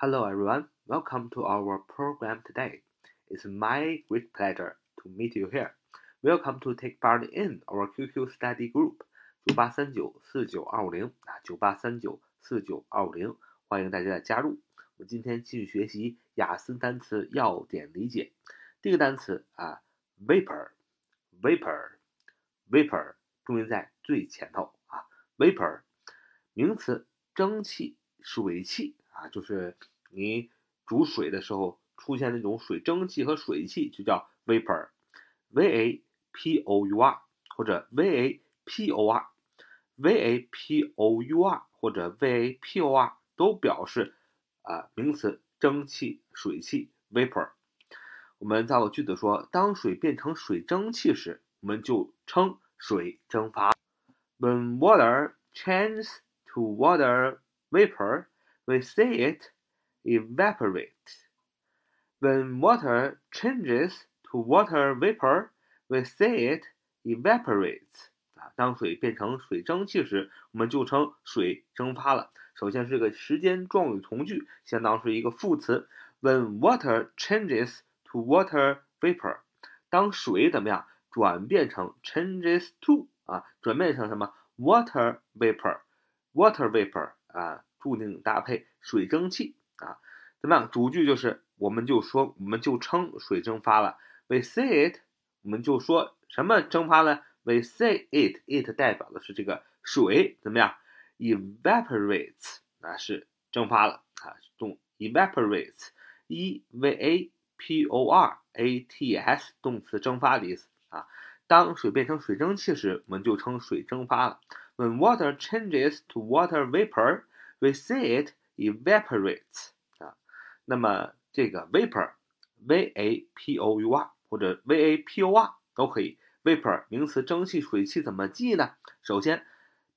Hello everyone, welcome to our program today. It's my great pleasure to meet you here. Welcome to take part in our QQ study group 九八三九四九二五零啊，九八三九四九二五零，欢迎大家的加入。我们今天继续学习雅思单词要点理解。第一个单词啊，vapor，vapor，vapor，重音在最前头啊，vapor，名词，蒸汽、水汽。啊，就是你煮水的时候出现那种水蒸气和水汽，就叫 vapor，v a p o u r 或者 v a p o r，v a p o u r 或者 v a p o r 都表示啊名词蒸汽、水汽 vapor。我们造个句子说，当水变成水蒸气时，我们就称水蒸发。When water changes to water vapor. we see it evaporate. When water changes to water vapor, we see it evaporates. 啊，当水变成水蒸气时，我们就称水蒸发了。首先是个时间状语从句，相当是一个副词。When water changes to water vapor，当水怎么样转变成 changes to 啊，转变成什么 water vapor，water vapor 啊。 注定搭配水蒸气啊，怎么样？主句就是我们就说我们就称水蒸发了。We say it，我们就说什么蒸发了？We say it，it 代表的是这个水怎么样？Evaporates 啊是蒸发了啊，动 evaporates，e v a p o r a t s 动词蒸发的意思啊。当水变成水蒸气时，我们就称水蒸发了。When water changes to water vapor。We see it evaporates 啊，那么这个 vapor，v a p o u r 或者 v a p o r 都可以。vapor 名词，蒸汽、水汽怎么记呢？首先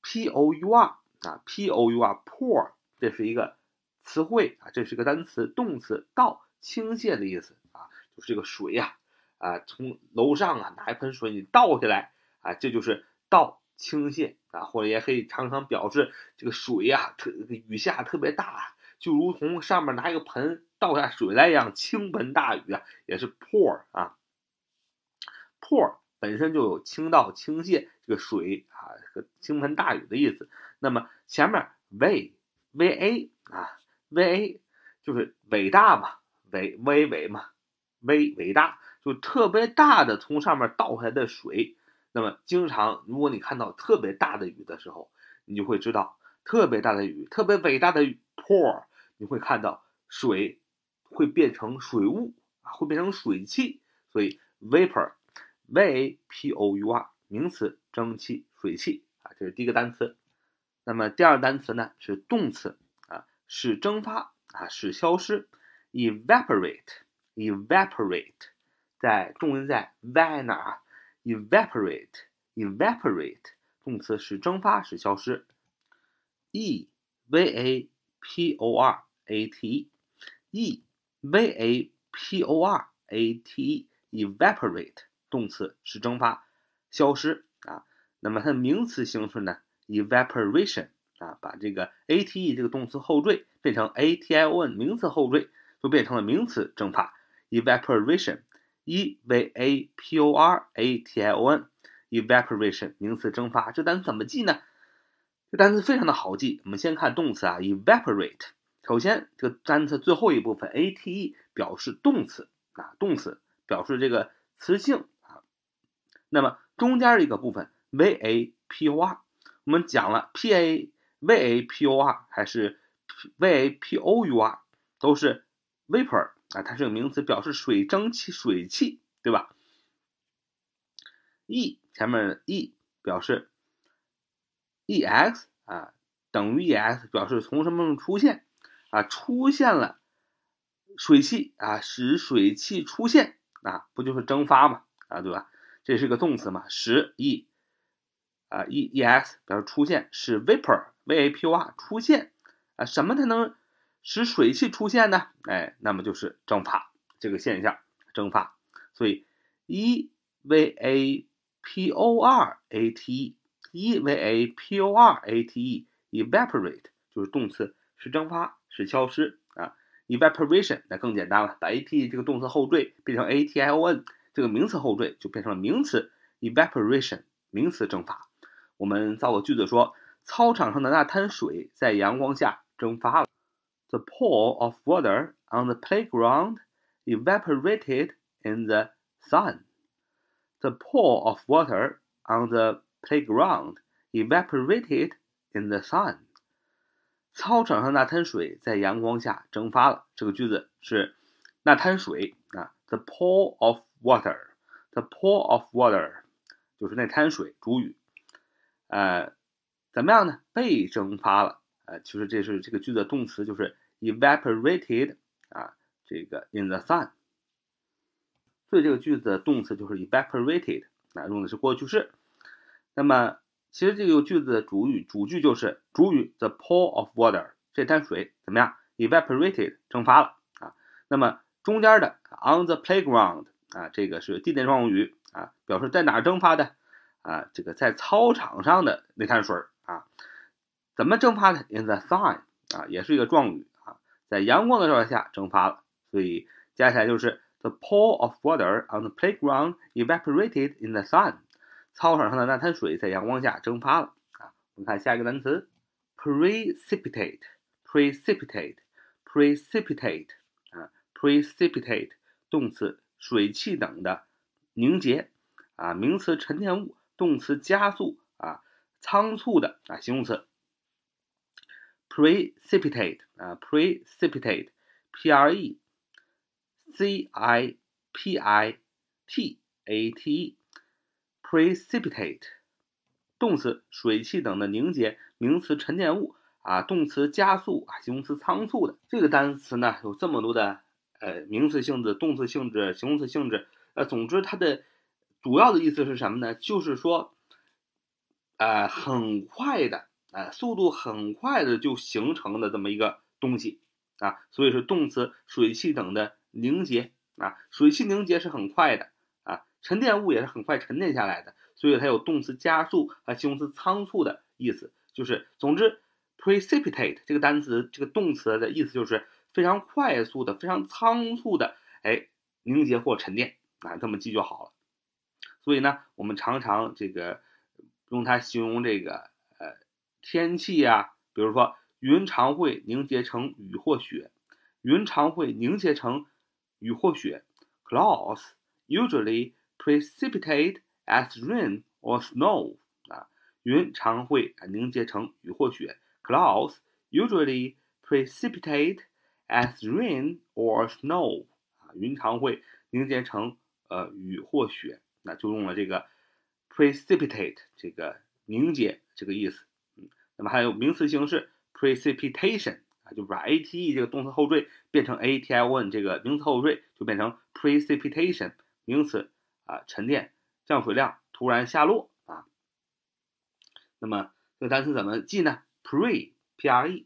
，p o u r 啊，p o u r pour 这是一个词汇啊，这是个单词，动词倒倾泻的意思啊，就是这个水呀啊，从楼上啊拿一盆水你倒下来啊，这就是倒。倾泻啊，或者也可以常常表示这个水呀，特雨下特别大，就如同上面拿一个盆倒下水来一样，倾盆大雨啊，也是 pour 啊，pour 本身就有倾倒、倾泻这个水啊，和倾盆大雨的意思。那么前面 v v a 啊，v a 就是伟大嘛，伟微伟嘛，微伟大就特别大的从上面倒下来的水。那么，经常如果你看到特别大的雨的时候，你就会知道，特别大的雨，特别伟大的雨 pour，你会看到水会变成水雾啊，会变成水汽。所以 vapor，v a p o u r，名词，蒸汽、水汽啊，这是第一个单词。那么第二单词呢是动词啊，使蒸发啊，使消失，evaporate，evaporate，在重音在 v 哪儿？evaporate evaporate 动词使蒸发使消失，e v a p o r a t e v a p o r a t e evaporate 动词使蒸发消失啊，那么它的名词形式呢？evaporation 啊，把这个 a t e 这个动词后缀变成 a t i o n 名词后缀，就变成了名词蒸发 evaporation。E v a p o r a t i o n，evaporation 名词蒸发，这单词怎么记呢？这单词非常的好记。我们先看动词啊，evaporate。首先，这个单词最后一部分 a t e 表示动词啊，动词表示这个词性啊。那么中间一个部分 v a p o r，我们讲了 p a v a p o r 还是 v a p o u r，都是 vapor。啊，它是个名词，表示水蒸气、水汽，对吧？e 前面 e 表示 e x 啊，等于 e x 表示从什么什么出现啊，出现了水汽啊，使水汽出现啊，不就是蒸发嘛啊，对吧？这是个动词嘛，使 e 啊 e e x 表示出现，使 vapor v a p o r 出现啊，什么才能？使水汽出现呢？哎，那么就是蒸发这个现象，蒸发。所以 e v a p o r a t e，e v a p o r a t e，evaporate 就是动词，使蒸发，使消失啊。evaporation 那更简单了，把 a t 这个动词后缀变成 a t i o n 这个名词后缀，就变成了名词 evaporation 名词蒸发。我们造个句子说，操场上的那滩水在阳光下蒸发了。The pool of water on the playground evaporated in the sun. The pool of water on the playground evaporated in the sun. 操场上那滩水在阳光下蒸发了。这个句子是那滩水啊，the pool of water，the pool of water 就是那滩水，主语。呃，怎么样呢？被蒸发了。呃，其实这是这个句子动词就是 evaporated 啊，这个 in the sun。所以这个句子的动词就是 evaporated 啊，用的是过去式。那么其实这个句子的主语主句就是主语 the pool of water，这滩水怎么样？evaporated 蒸发了啊。那么中间的 on the playground 啊，这个是地点状语啊，表示在哪儿蒸发的啊？这个在操场上的那滩水啊，怎么蒸发的？in the sun 啊，也是一个状语，在阳光的照射下蒸发了。所以加起来就是 the pool of water on the playground evaporated in the sun。操场上的那滩水在阳光下蒸发了啊！我们看下一个单词，precipitate，precipitate，precipitate 啊，precipitate 动词水汽等的凝结啊，名词沉淀物，动词加速啊，仓促的啊，形容词。Precipitate 啊，precipitate，p r e c i p i t a t e。precipitate，动词水汽等的凝结，名词沉淀物啊，动词加速啊，形容词仓促的。这个单词呢有这么多的呃名词性质、动词性质、形容词性质，呃，总之它的主要的意思是什么呢？就是说，呃，很快的，哎，速度很快的就形成的这么一个东西啊，所以是动词水汽等的凝结啊，水汽凝结是很快的啊。沉淀物也是很快沉淀下来的，所以它有动词加速和形容词仓促的意思。就是，总之，precipitate 这个单词这个动词的意思就是非常快速的、非常仓促的，哎，凝结或沉淀啊，这么记就好了。所以呢，我们常常这个用它形容这个天气呀，比如说云常会凝结成雨或雪，云常会凝结成雨或雪，clouds usually precipitate as rain or snow 啊，云常会凝结成雨或雪。Clouds usually precipitate as rain or snow 啊，云常会凝结成呃雨或雪。那就用了这个 precipitate 这个凝结这个意思。那么还有名词形式 precipitation 啊，就把 ate 这个动词后缀变成 ation 这个名词后缀，就变成 precipitation 名词。啊，沉淀降水量突然下落啊。那么这个单词怎么记呢？pre，p-r-e，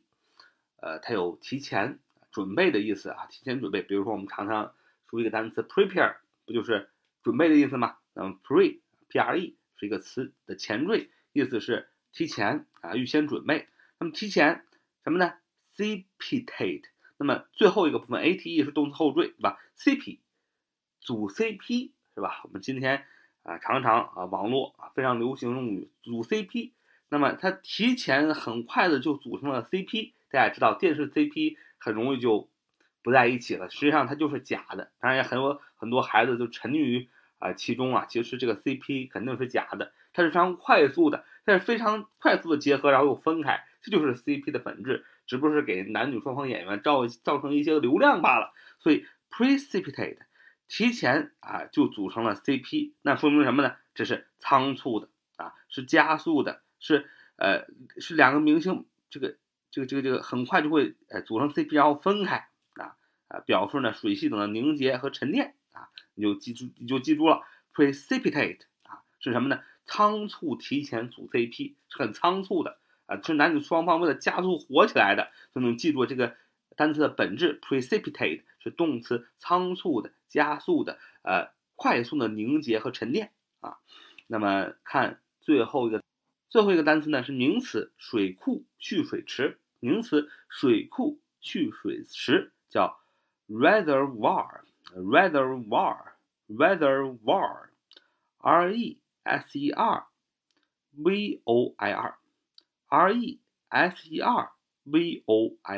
呃，它有提前准备的意思啊，提前准备。比如说我们常常说一个单词 prepare，不就是准备的意思吗？那么 pre，p-r-e 是一个词的前缀，意思是提前啊，预先准备。那么提前什么呢？Cpitate。那么最后一个部分 ate 是动词后缀，对吧？cp 组 cp。是吧？我们今天啊，常常啊，网络啊非常流行用语组 CP，那么它提前很快的就组成了 CP。大家知道电视 CP 很容易就不在一起了，实际上它就是假的。当然也很多很多孩子就沉溺于啊其中啊，其实这个 CP 肯定是假的，它是非常快速的，但是非常快速的结合，然后又分开，这就是 CP 的本质，只不过是给男女双方演员造造成一些流量罢了。所以 precipitate。提前啊就组成了 CP，那说明什么呢？这是仓促的啊，是加速的，是呃是两个明星这个这个这个这个很快就会呃组成 CP，然后分开啊啊表示呢水系统的凝结和沉淀啊，你就记住你就记住了 precipitate 啊是什么呢？仓促提前组 CP 是很仓促的啊，是男女双方为了加速火起来的，就能记住这个单词的本质 precipitate 是动词仓促的。加速的，呃，快速的凝结和沉淀啊。那么看最后一个，最后一个单词呢是名词水库蓄水池。名词水库蓄水池叫 reservoir，reservoir，reservoir，r e s e r v o i r，r e s e r v o i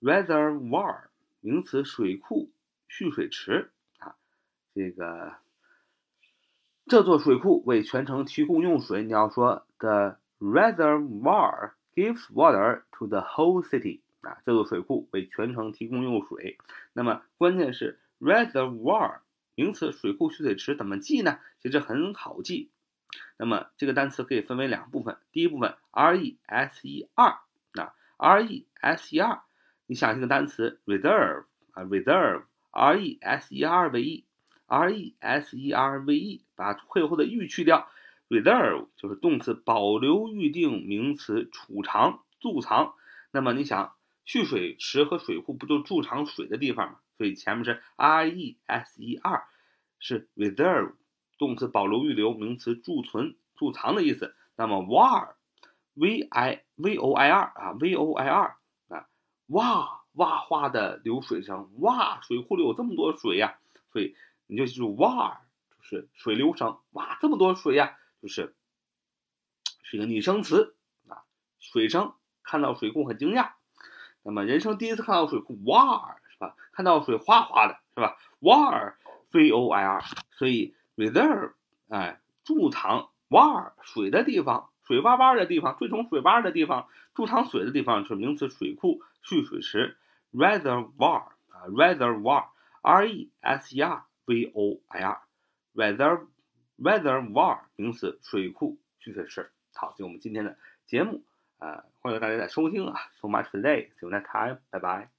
r，reservoir 名词，水库、蓄水池啊，这个这座水库为全城提供用水。你要说 the reservoir gives water to the whole city 啊，这座水库为全城提供用水。那么关键是 reservoir 名词，水库、蓄水池怎么记呢？其实很好记。那么这个单词可以分为两部分，第一部分 r e s e r 啊，r e s e r，你想这个单词 reserve 啊，reserve，r e s e r v e，r e s e r v e，把会后的 e 去掉，reserve 就是动词保留、预定，名词储藏、贮藏。那么你想，蓄水池和水库不就贮藏水的地方吗？所以前面是 r e s e r，是 reserve。动词保留、预留，名词贮存、贮藏的意思。那么 war，v i v o i r 啊，v o i r 啊，哇哇哗的流水声，哇，水库里有这么多水呀，所以你就记住 war 就是水流声，哇，这么多水呀，就是是一个拟声词啊，水声，看到水库很惊讶。那么人生第一次看到水库，war？看到水哗哗的是吧？Water, v o i r，所以。reserve，哎，贮藏 water 水的地方，水洼洼的地方，最从水洼的地方，贮藏水的地方是名词水库、蓄水池，reservoir 啊，reservoir，r e s e r v o i r，reserve reservoir 名词水库、蓄水池。好，就我们今天的节目，呃，欢迎大家的收听啊，so much today，see you next time，拜拜。